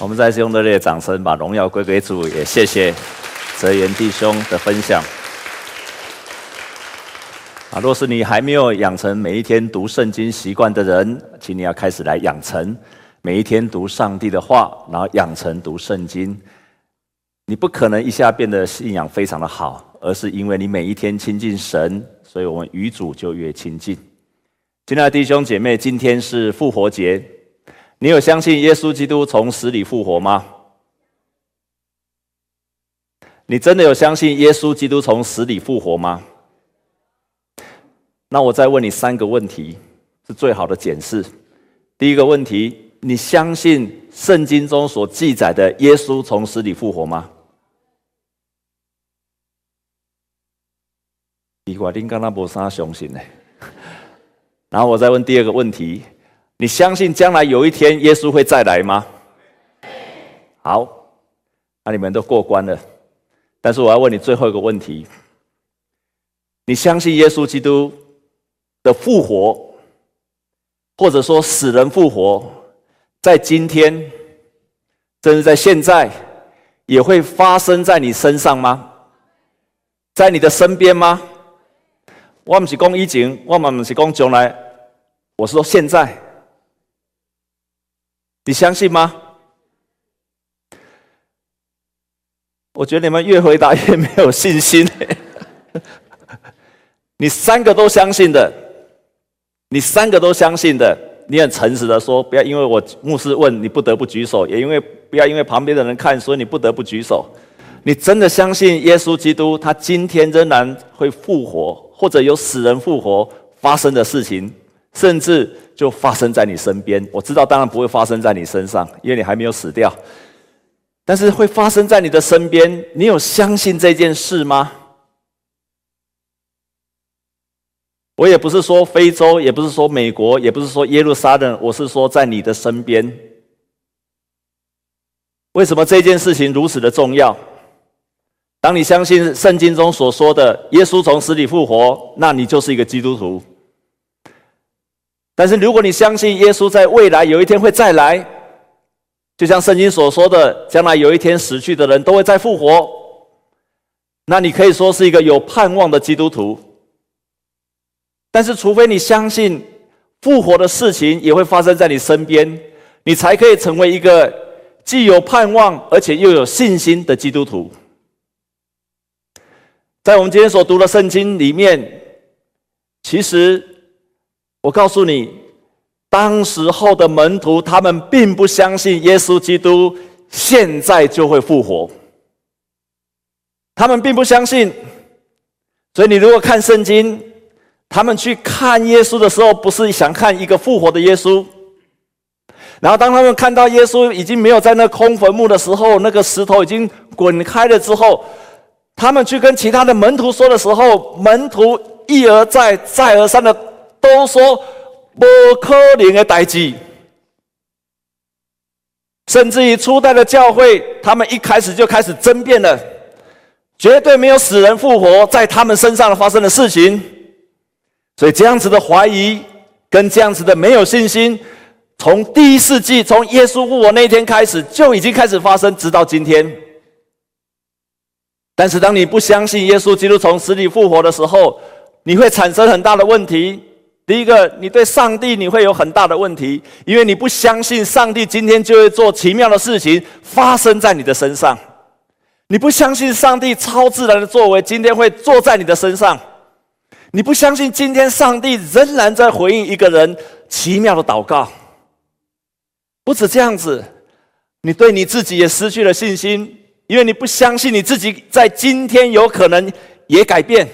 我们再次用热烈的掌声，把荣耀归给主。也谢谢泽源弟兄的分享。啊，若是你还没有养成每一天读圣经习惯的人，请你要开始来养成每一天读上帝的话，然后养成读圣经。你不可能一下变得信仰非常的好，而是因为你每一天亲近神，所以我们与主就越亲近。亲爱的弟兄姐妹，今天是复活节。你有相信耶稣基督从死里复活吗？你真的有相信耶稣基督从死里复活吗？那我再问你三个问题，是最好的检视。第一个问题，你相信圣经中所记载的耶稣从死里复活吗？你话你刚刚没啥相信呢？然后我再问第二个问题。你相信将来有一天耶稣会再来吗？好，那你们都过关了。但是我要问你最后一个问题：你相信耶稣基督的复活，或者说死人复活，在今天，甚至在现在，也会发生在你身上吗？在你的身边吗？我不是讲以前，我们不是讲将来，我是说现在。你相信吗？我觉得你们越回答越没有信心。你三个都相信的，你三个都相信的，你很诚实的说，不要因为我牧师问你不得不举手，也因为不要因为旁边的人看，所以你不得不举手。你真的相信耶稣基督他今天仍然会复活，或者有死人复活发生的事情，甚至。就发生在你身边，我知道，当然不会发生在你身上，因为你还没有死掉。但是会发生在你的身边，你有相信这件事吗？我也不是说非洲，也不是说美国，也不是说耶路撒冷，我是说在你的身边。为什么这件事情如此的重要？当你相信圣经中所说的耶稣从死里复活，那你就是一个基督徒。但是，如果你相信耶稣在未来有一天会再来，就像圣经所说的，将来有一天死去的人都会再复活，那你可以说是一个有盼望的基督徒。但是，除非你相信复活的事情也会发生在你身边，你才可以成为一个既有盼望而且又有信心的基督徒。在我们今天所读的圣经里面，其实。我告诉你，当时候的门徒，他们并不相信耶稣基督现在就会复活，他们并不相信。所以，你如果看圣经，他们去看耶稣的时候，不是想看一个复活的耶稣。然后，当他们看到耶稣已经没有在那空坟墓的时候，那个石头已经滚开了之后，他们去跟其他的门徒说的时候，门徒一而再、再而三的。都说不可能的代志，甚至于初代的教会，他们一开始就开始争辩了，绝对没有死人复活在他们身上发生的事情。所以这样子的怀疑跟这样子的没有信心，从第一世纪，从耶稣复活那一天开始就已经开始发生，直到今天。但是当你不相信耶稣基督从死里复活的时候，你会产生很大的问题。第一个，你对上帝你会有很大的问题，因为你不相信上帝今天就会做奇妙的事情发生在你的身上，你不相信上帝超自然的作为今天会坐在你的身上，你不相信今天上帝仍然在回应一个人奇妙的祷告。不止这样子，你对你自己也失去了信心，因为你不相信你自己在今天有可能也改变，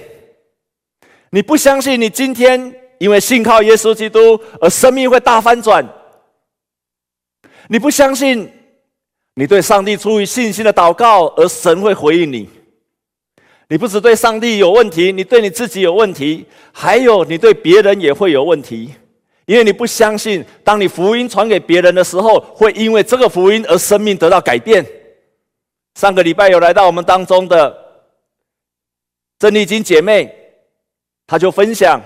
你不相信你今天。因为信靠耶稣基督而生命会大翻转，你不相信，你对上帝出于信心的祷告而神会回应你。你不只对上帝有问题，你对你自己有问题，还有你对别人也会有问题，因为你不相信，当你福音传给别人的时候，会因为这个福音而生命得到改变。上个礼拜有来到我们当中的郑丽金姐妹，她就分享。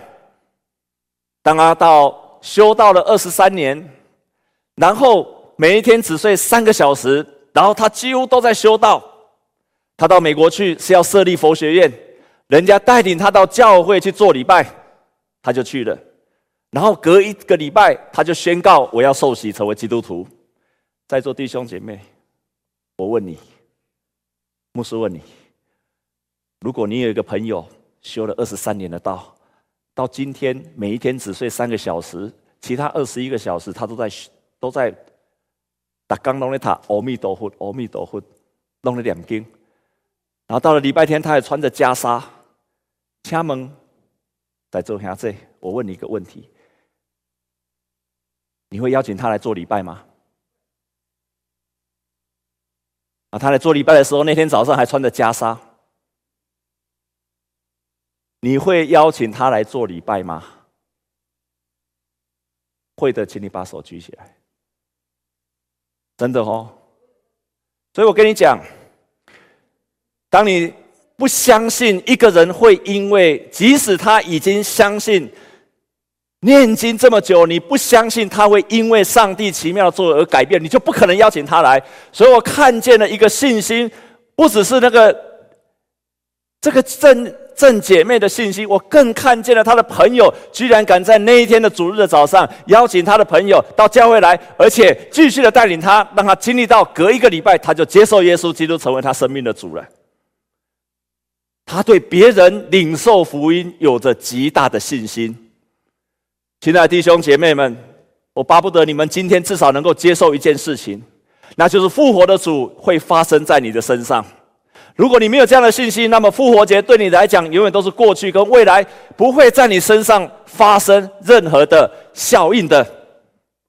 当他到修道了二十三年，然后每一天只睡三个小时，然后他几乎都在修道。他到美国去是要设立佛学院，人家带领他到教会去做礼拜，他就去了。然后隔一个礼拜，他就宣告我要受洗成为基督徒。在座弟兄姐妹，我问你，牧师问你，如果你有一个朋友修了二十三年的道，到今天每一天只睡三个小时，其他二十一个小时他都在都在打刚弄的塔，阿弥陀佛，阿弥陀佛，弄了两经，然后到了礼拜天，他还穿着袈裟，敲门在做下这。我问你一个问题。你会邀请他来做礼拜吗？啊，他来做礼拜的时候，那天早上还穿着袈裟。你会邀请他来做礼拜吗？会的，请你把手举起来。真的哦，所以我跟你讲，当你不相信一个人会因为，即使他已经相信。念经这么久，你不相信他会因为上帝奇妙的作为而改变，你就不可能邀请他来。所以我看见了一个信心，不只是那个这个正正姐妹的信心，我更看见了她的朋友居然敢在那一天的主日的早上邀请她的朋友到教会来，而且继续的带领她，让她经历到隔一个礼拜她就接受耶稣基督成为她生命的主人。他对别人领受福音有着极大的信心。亲爱的弟兄姐妹们，我巴不得你们今天至少能够接受一件事情，那就是复活的主会发生在你的身上。如果你没有这样的信心，那么复活节对你来讲永远都是过去，跟未来不会在你身上发生任何的效应的。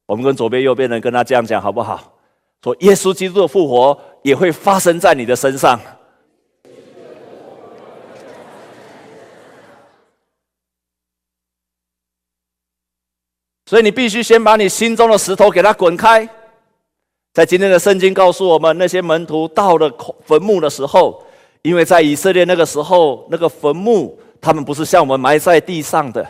我们跟左边右边人跟他这样讲好不好？说耶稣基督的复活也会发生在你的身上。所以你必须先把你心中的石头给它滚开。在今天的圣经告诉我们，那些门徒到了坟墓的时候，因为在以色列那个时候，那个坟墓他们不是像我们埋在地上的，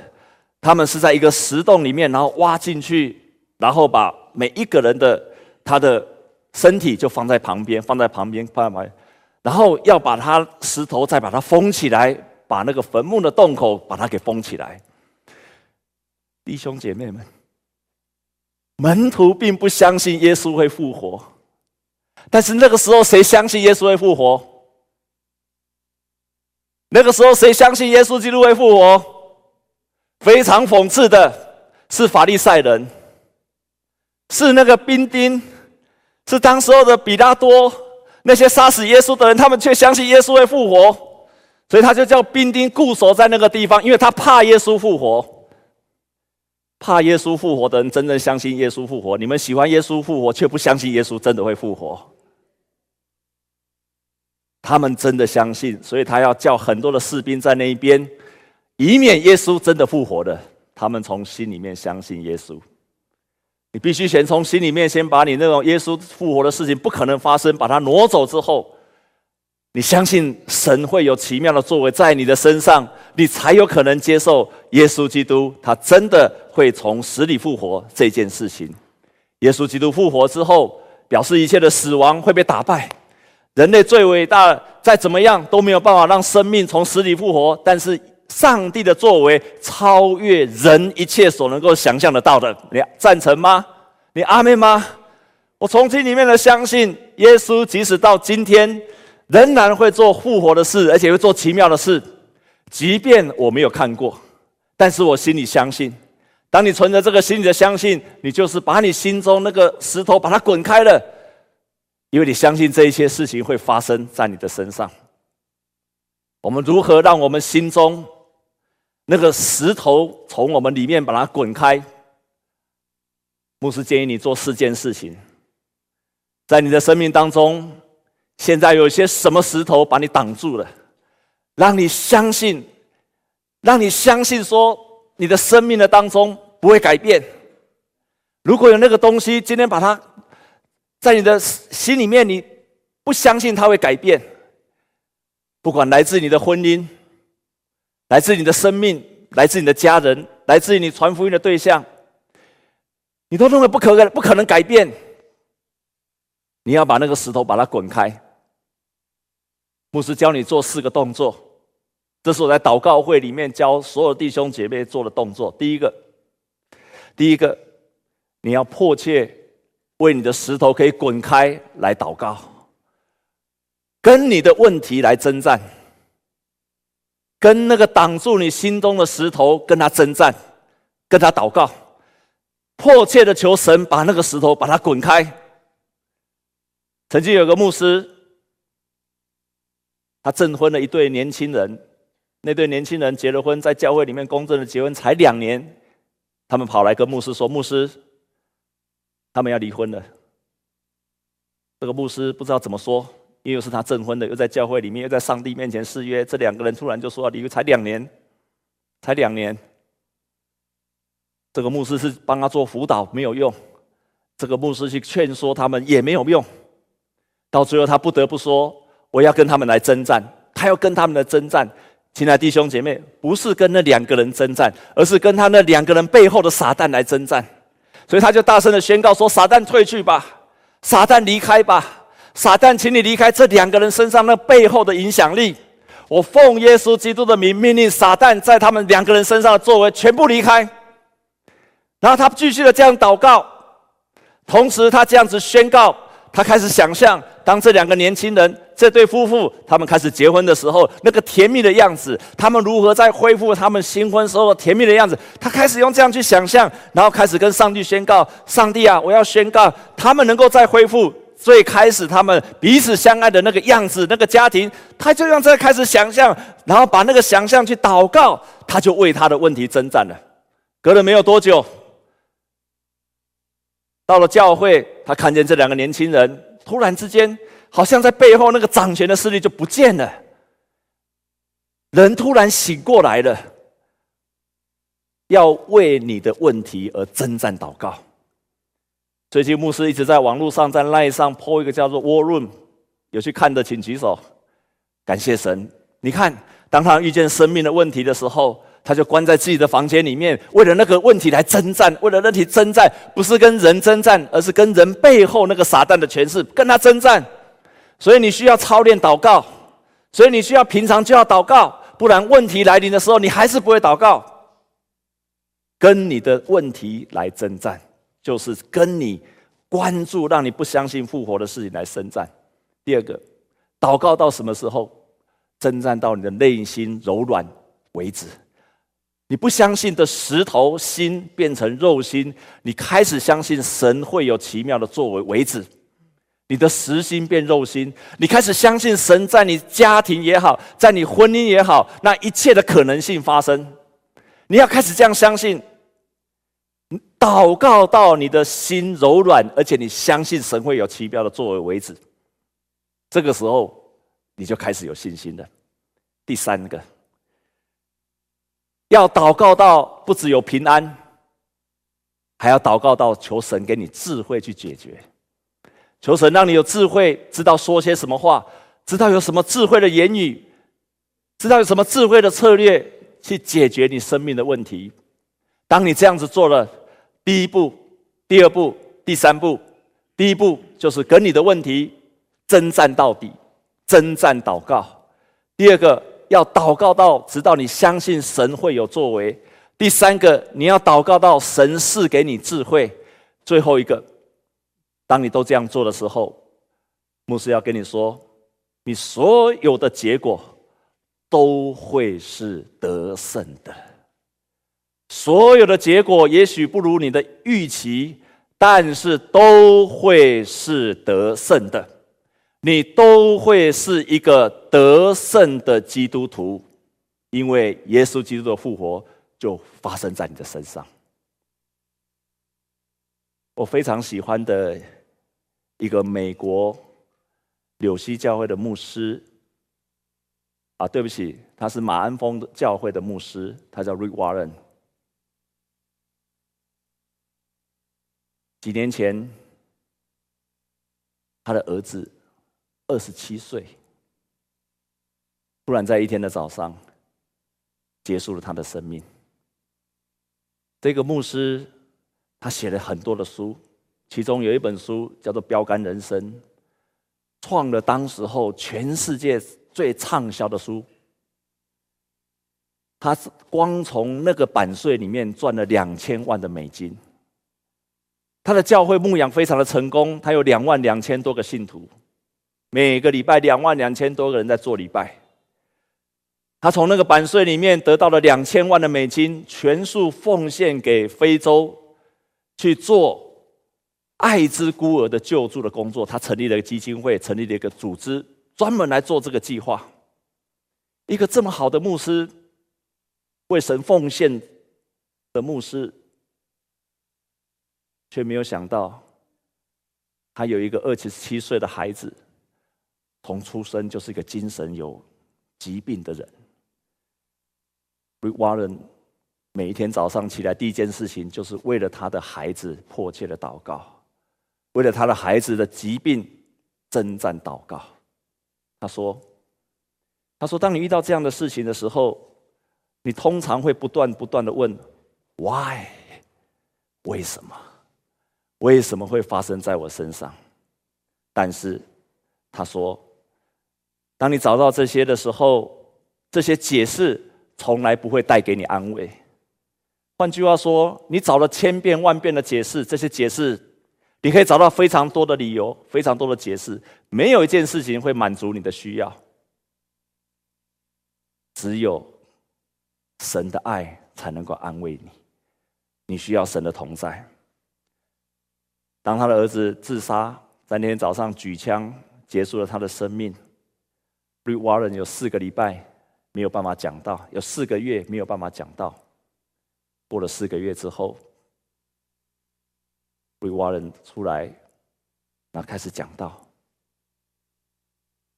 他们是在一个石洞里面，然后挖进去，然后把每一个人的他的身体就放在旁边，放在旁边，放在旁边，然后要把它石头再把它封起来，把那个坟墓的洞口把它给封起来。弟兄姐妹们，门徒并不相信耶稣会复活，但是那个时候谁相信耶稣会复活？那个时候谁相信耶稣基督会复活？非常讽刺的是法利赛人，是那个兵丁，是当时候的比拉多，那些杀死耶稣的人，他们却相信耶稣会复活，所以他就叫兵丁固守在那个地方，因为他怕耶稣复活。怕耶稣复活的人，真正相信耶稣复活。你们喜欢耶稣复活，却不相信耶稣真的会复活。他们真的相信，所以他要叫很多的士兵在那一边，以免耶稣真的复活的。他们从心里面相信耶稣。你必须先从心里面先把你那种耶稣复活的事情不可能发生，把它挪走之后。你相信神会有奇妙的作为在你的身上，你才有可能接受耶稣基督，他真的会从死里复活这件事情。耶稣基督复活之后，表示一切的死亡会被打败，人类最伟大，再怎么样都没有办法让生命从死里复活。但是上帝的作为超越人一切所能够想象得到的，你赞成吗？你阿妹吗？我从心里面的相信，耶稣即使到今天。仍然会做复活的事，而且会做奇妙的事，即便我没有看过，但是我心里相信。当你存着这个心里的相信，你就是把你心中那个石头把它滚开了，因为你相信这一些事情会发生在你的身上。我们如何让我们心中那个石头从我们里面把它滚开？牧师建议你做四件事情，在你的生命当中。现在有些什么石头把你挡住了，让你相信，让你相信说你的生命的当中不会改变。如果有那个东西，今天把它在你的心里面，你不相信它会改变。不管来自你的婚姻，来自你的生命，来自你的家人，来自于你传福音的对象，你都认为不可不可能改变。你要把那个石头把它滚开。牧师教你做四个动作，这是我在祷告会里面教所有弟兄姐妹做的动作。第一个，第一个，你要迫切为你的石头可以滚开来祷告，跟你的问题来征战，跟那个挡住你心中的石头跟他征战，跟他祷告，迫切的求神把那个石头把它滚开。曾经有个牧师。他证婚了一对年轻人，那对年轻人结了婚，在教会里面公证的结婚才两年，他们跑来跟牧师说：“牧师，他们要离婚了。”这个牧师不知道怎么说，因为是他证婚的，又在教会里面，又在上帝面前誓约，这两个人突然就说要离，才两年，才两年。这个牧师是帮他做辅导，没有用；这个牧师去劝说他们也没有用，到最后他不得不说。我要跟他们来征战，他要跟他们的征战。亲爱的弟兄姐妹，不是跟那两个人征战，而是跟他那两个人背后的撒旦来征战。所以他就大声的宣告说：“撒旦退去吧，撒旦离开吧，撒旦，请你离开这两个人身上那背后的影响力。我奉耶稣基督的名命令撒旦在他们两个人身上的作为全部离开。”然后他继续的这样祷告，同时他这样子宣告，他开始想象。当这两个年轻人，这对夫妇，他们开始结婚的时候，那个甜蜜的样子，他们如何在恢复他们新婚时候甜蜜的样子？他开始用这样去想象，然后开始跟上帝宣告：上帝啊，我要宣告，他们能够再恢复最开始他们彼此相爱的那个样子，那个家庭。他就用这开始想象，然后把那个想象去祷告，他就为他的问题征战了。隔了没有多久，到了教会，他看见这两个年轻人。突然之间，好像在背后那个掌权的势力就不见了，人突然醒过来了，要为你的问题而征战祷告。最近牧师一直在网络上在赖上 po 一个叫做 War Room，有去看的请举手。感谢神，你看，当他遇见生命的问题的时候。他就关在自己的房间里面，为了那个问题来征战。为了那题征战，不是跟人征战，而是跟人背后那个撒旦的权势跟他征战。所以你需要操练祷告，所以你需要平常就要祷告，不然问题来临的时候，你还是不会祷告。跟你的问题来征战，就是跟你关注让你不相信复活的事情来征战。第二个，祷告到什么时候？征战到你的内心柔软为止。你不相信的石头心变成肉心，你开始相信神会有奇妙的作为为止。你的石心变肉心，你开始相信神在你家庭也好，在你婚姻也好，那一切的可能性发生。你要开始这样相信，祷告到你的心柔软，而且你相信神会有奇妙的作为为止。这个时候，你就开始有信心了。第三个。要祷告到不只有平安，还要祷告到求神给你智慧去解决，求神让你有智慧，知道说些什么话，知道有什么智慧的言语，知道有什么智慧的策略去解决你生命的问题。当你这样子做了第一步、第二步、第三步，第一步就是跟你的问题征战到底，征战祷告。第二个。要祷告到直到你相信神会有作为。第三个，你要祷告到神赐给你智慧。最后一个，当你都这样做的时候，牧师要跟你说，你所有的结果都会是得胜的。所有的结果也许不如你的预期，但是都会是得胜的。你都会是一个得胜的基督徒，因为耶稣基督的复活就发生在你的身上。我非常喜欢的一个美国纽西教会的牧师，啊，对不起，他是马鞍峰教会的牧师，他叫 Rick Warren。几年前，他的儿子。二十七岁，突然在一天的早上结束了他的生命。这个牧师他写了很多的书，其中有一本书叫做《标杆人生》，创了当时候全世界最畅销的书。他是光从那个版税里面赚了两千万的美金。他的教会牧养非常的成功，他有两万两千多个信徒，每个礼拜两万两千多个人在做礼拜。他从那个版税里面得到了两千万的美金，全数奉献给非洲去做艾滋孤儿的救助的工作。他成立了一个基金会，成立了一个组织，专门来做这个计划。一个这么好的牧师，为神奉献的牧师。却没有想到，他有一个二十七岁的孩子，从出生就是一个精神有疾病的人。Rick Warren 每一天早上起来第一件事情，就是为了他的孩子迫切的祷告，为了他的孩子的疾病征战祷告。他说：“他说，当你遇到这样的事情的时候，你通常会不断不断的问：Why？为什么？”为什么会发生在我身上？但是他说，当你找到这些的时候，这些解释从来不会带给你安慰。换句话说，你找了千遍万遍的解释，这些解释你可以找到非常多的理由，非常多的解释，没有一件事情会满足你的需要。只有神的爱才能够安慰你，你需要神的同在。当他的儿子自杀，在那天早上举枪结束了他的生命。Rick Warren 有四个礼拜没有办法讲道，有四个月没有办法讲道。过了四个月之后，Rick Warren 出来，然后开始讲道。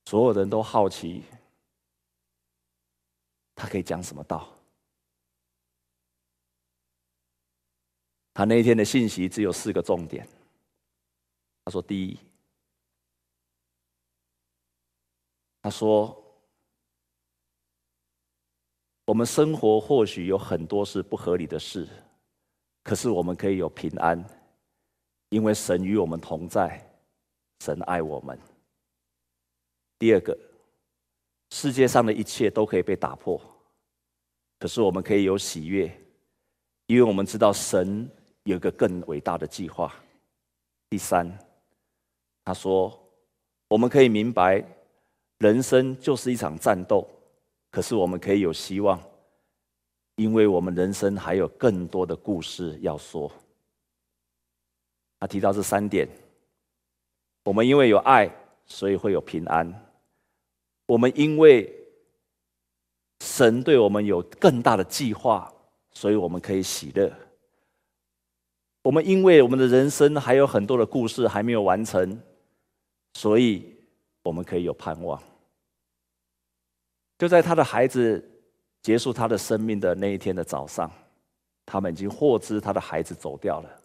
所有人都好奇，他可以讲什么道？他那一天的信息只有四个重点。他说：“第一，他说，我们生活或许有很多是不合理的事，可是我们可以有平安，因为神与我们同在，神爱我们。第二个，世界上的一切都可以被打破，可是我们可以有喜悦，因为我们知道神有一个更伟大的计划。第三。”他说：“我们可以明白，人生就是一场战斗，可是我们可以有希望，因为我们人生还有更多的故事要说。”他提到这三点：我们因为有爱，所以会有平安；我们因为神对我们有更大的计划，所以我们可以喜乐；我们因为我们的人生还有很多的故事还没有完成。所以，我们可以有盼望。就在他的孩子结束他的生命的那一天的早上，他们已经获知他的孩子走掉了。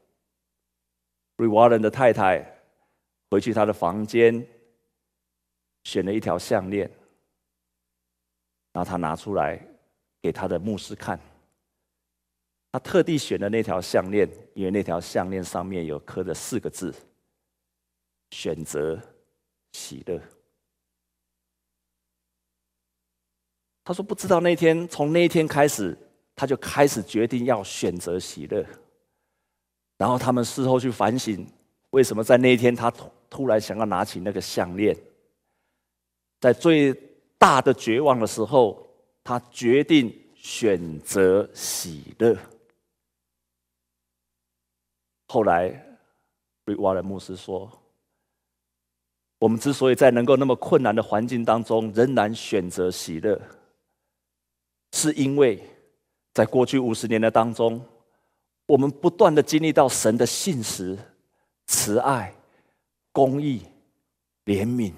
瑞瓦伦的太太回去他的房间，选了一条项链，然后他拿出来给他的牧师看。他特地选了那条项链，因为那条项链上面有刻着四个字：选择。喜乐。他说：“不知道那天，从那一天开始，他就开始决定要选择喜乐。然后他们事后去反省，为什么在那一天他突突然想要拿起那个项链？在最大的绝望的时候，他决定选择喜乐。后来，瑞瓦尔牧师说。”我们之所以在能够那么困难的环境当中仍然选择喜乐，是因为在过去五十年的当中，我们不断的经历到神的信实、慈爱、公义、怜悯、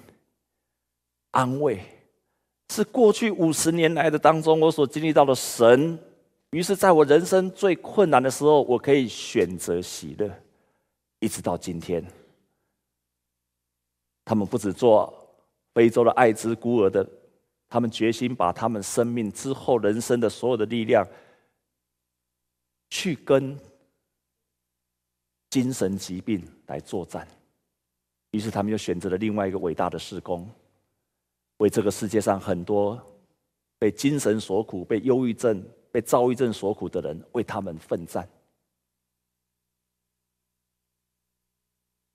安慰，是过去五十年来的当中我所经历到的神。于是，在我人生最困难的时候，我可以选择喜乐，一直到今天。他们不只做非洲的爱之孤儿的，他们决心把他们生命之后人生的所有的力量，去跟精神疾病来作战。于是他们又选择了另外一个伟大的事工，为这个世界上很多被精神所苦、被忧郁症、被躁郁症所苦的人，为他们奋战。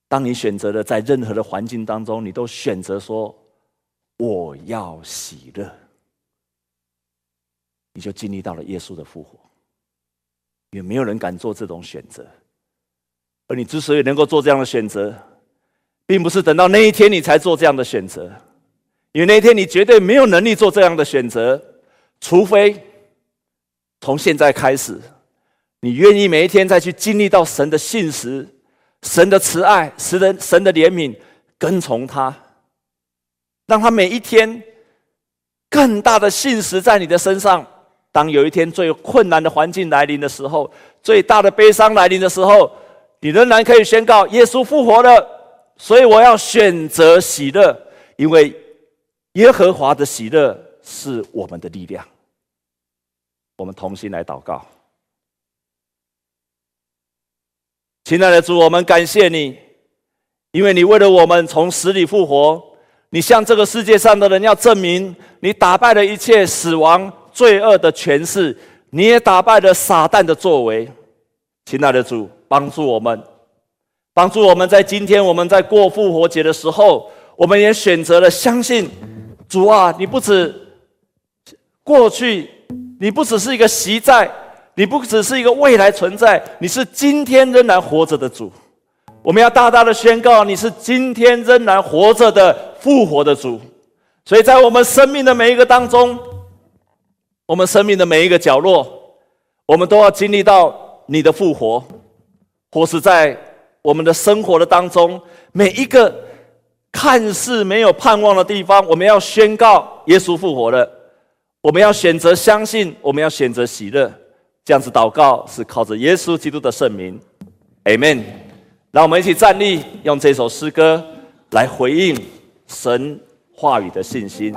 当你选择了在任何的环境当中，你都选择说我要喜乐，你就经历到了耶稣的复活。也没有人敢做这种选择，而你之所以能够做这样的选择，并不是等到那一天你才做这样的选择，因为那一天你绝对没有能力做这样的选择，除非从现在开始，你愿意每一天再去经历到神的信实。神的慈爱，神的神的怜悯，跟从他，让他每一天更大的信实在你的身上。当有一天最困难的环境来临的时候，最大的悲伤来临的时候，你仍然可以宣告：耶稣复活了，所以我要选择喜乐，因为耶和华的喜乐是我们的力量。我们同心来祷告。亲爱的主，我们感谢你，因为你为了我们从死里复活，你向这个世界上的人要证明，你打败了一切死亡、罪恶的权势，你也打败了撒旦的作为。亲爱的主，帮助我们，帮助我们在今天我们在过复活节的时候，我们也选择了相信主啊！你不止过去，你不只是一个习在。你不只是一个未来存在，你是今天仍然活着的主。我们要大大的宣告，你是今天仍然活着的复活的主。所以在我们生命的每一个当中，我们生命的每一个角落，我们都要经历到你的复活，或是在我们的生活的当中，每一个看似没有盼望的地方，我们要宣告耶稣复活了。我们要选择相信，我们要选择喜乐。这样子祷告是靠着耶稣基督的圣名，Amen。让我们一起站立，用这首诗歌来回应神话语的信心。